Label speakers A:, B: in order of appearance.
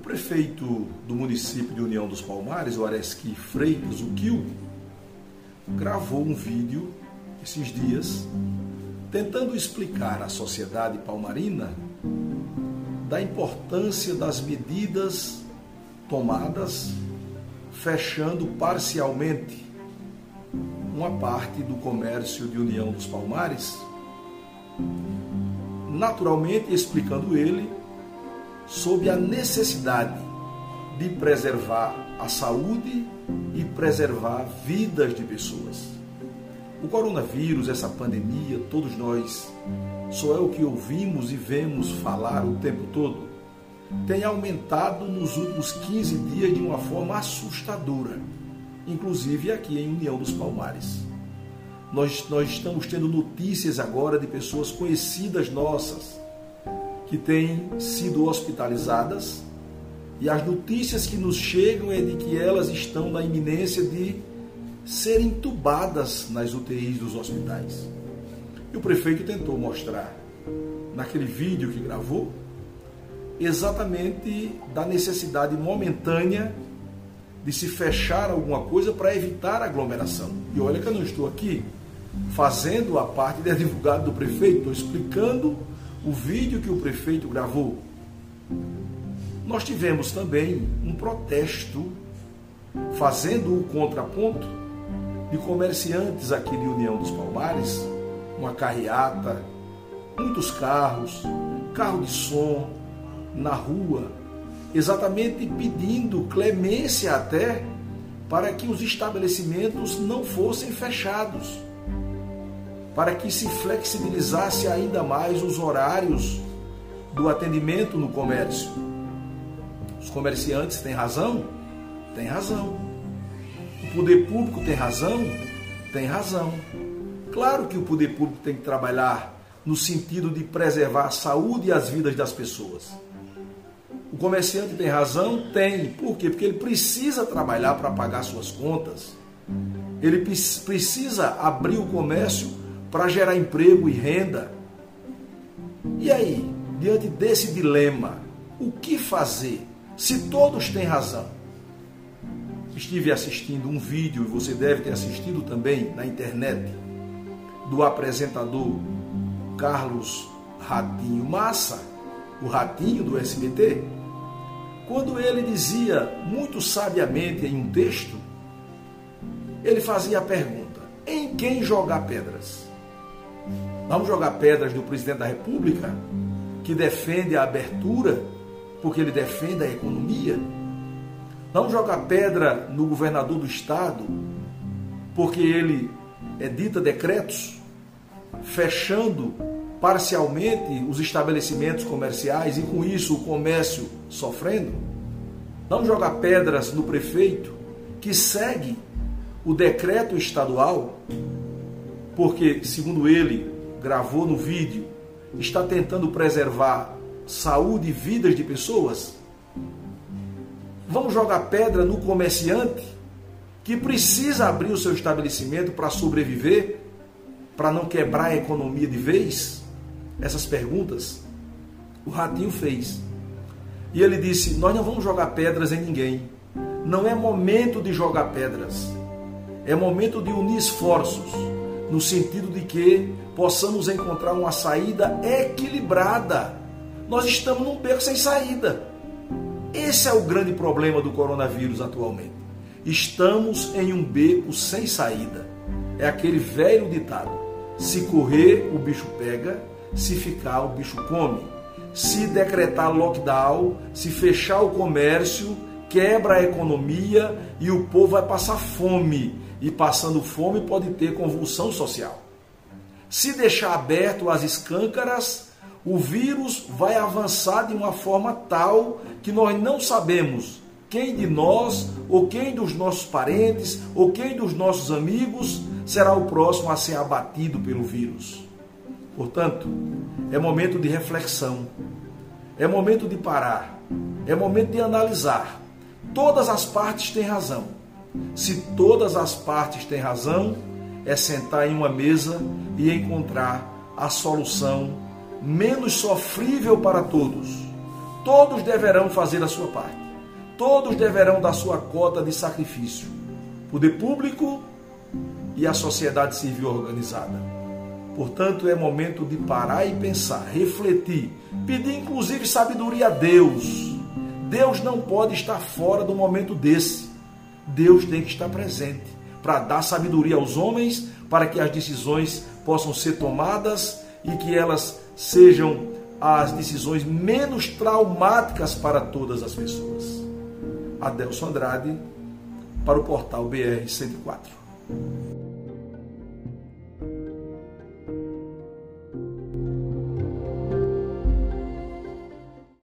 A: prefeito do município de União dos Palmares, o Aresqui Freitas, o gravou um vídeo esses dias tentando explicar à sociedade palmarina da importância das medidas tomadas fechando parcialmente uma parte do comércio de União dos Palmares, naturalmente explicando ele sobre a necessidade de preservar a saúde e preservar vidas de pessoas. O coronavírus, essa pandemia, todos nós, só é o que ouvimos e vemos falar o tempo todo, tem aumentado nos últimos 15 dias de uma forma assustadora, inclusive aqui em União dos Palmares. Nós, nós estamos tendo notícias agora de pessoas conhecidas nossas que têm sido hospitalizadas e as notícias que nos chegam é de que elas estão na iminência de serem entubadas nas UTIs dos hospitais. E o prefeito tentou mostrar naquele vídeo que gravou exatamente da necessidade momentânea de se fechar alguma coisa para evitar aglomeração. E olha que eu não estou aqui fazendo a parte de advogado do prefeito, estou explicando o vídeo que o prefeito gravou. Nós tivemos também um protesto fazendo o contraponto de comerciantes aqui de União dos Palmares, uma carreata, muitos carros, carro de som na rua, exatamente pedindo clemência até para que os estabelecimentos não fossem fechados para que se flexibilizasse ainda mais os horários do atendimento no comércio. Os comerciantes têm razão? Tem razão. O poder público tem razão? Tem razão. Claro que o poder público tem que trabalhar no sentido de preservar a saúde e as vidas das pessoas. O comerciante tem razão? Tem. Por quê? Porque ele precisa trabalhar para pagar suas contas. Ele precisa abrir o comércio para gerar emprego e renda. E aí, diante desse dilema, o que fazer se todos têm razão? Estive assistindo um vídeo, e você deve ter assistido também na internet, do apresentador Carlos Ratinho Massa, o Ratinho do SBT, quando ele dizia muito sabiamente em um texto, ele fazia a pergunta: em quem jogar pedras? Vamos jogar pedras no presidente da República, que defende a abertura, porque ele defende a economia. Vamos jogar pedra no governador do estado, porque ele edita decretos fechando parcialmente os estabelecimentos comerciais e com isso o comércio sofrendo. Vamos jogar pedras no prefeito que segue o decreto estadual, porque, segundo ele, gravou no vídeo, está tentando preservar saúde e vidas de pessoas? Vamos jogar pedra no comerciante que precisa abrir o seu estabelecimento para sobreviver, para não quebrar a economia de vez? Essas perguntas o Ratinho fez. E ele disse: Nós não vamos jogar pedras em ninguém. Não é momento de jogar pedras. É momento de unir esforços no sentido de que possamos encontrar uma saída equilibrada. Nós estamos num beco sem saída. Esse é o grande problema do coronavírus atualmente. Estamos em um beco sem saída. É aquele velho ditado: se correr, o bicho pega, se ficar, o bicho come. Se decretar lockdown, se fechar o comércio, quebra a economia e o povo vai passar fome e passando fome pode ter convulsão social. Se deixar aberto as escâncaras, o vírus vai avançar de uma forma tal que nós não sabemos quem de nós, ou quem dos nossos parentes, ou quem dos nossos amigos será o próximo a ser abatido pelo vírus. Portanto, é momento de reflexão, é momento de parar, é momento de analisar. Todas as partes têm razão se todas as partes têm razão, é sentar em uma mesa e encontrar a solução menos sofrível para todos. Todos deverão fazer a sua parte. todos deverão dar sua cota de sacrifício. Poder público e a sociedade civil organizada. Portanto, é momento de parar e pensar, refletir, pedir inclusive sabedoria a Deus. Deus não pode estar fora do momento desse. Deus tem que estar presente para dar sabedoria aos homens, para que as decisões possam ser tomadas e que elas sejam as decisões menos traumáticas para todas as pessoas. Adelson Andrade, para o portal BR 104.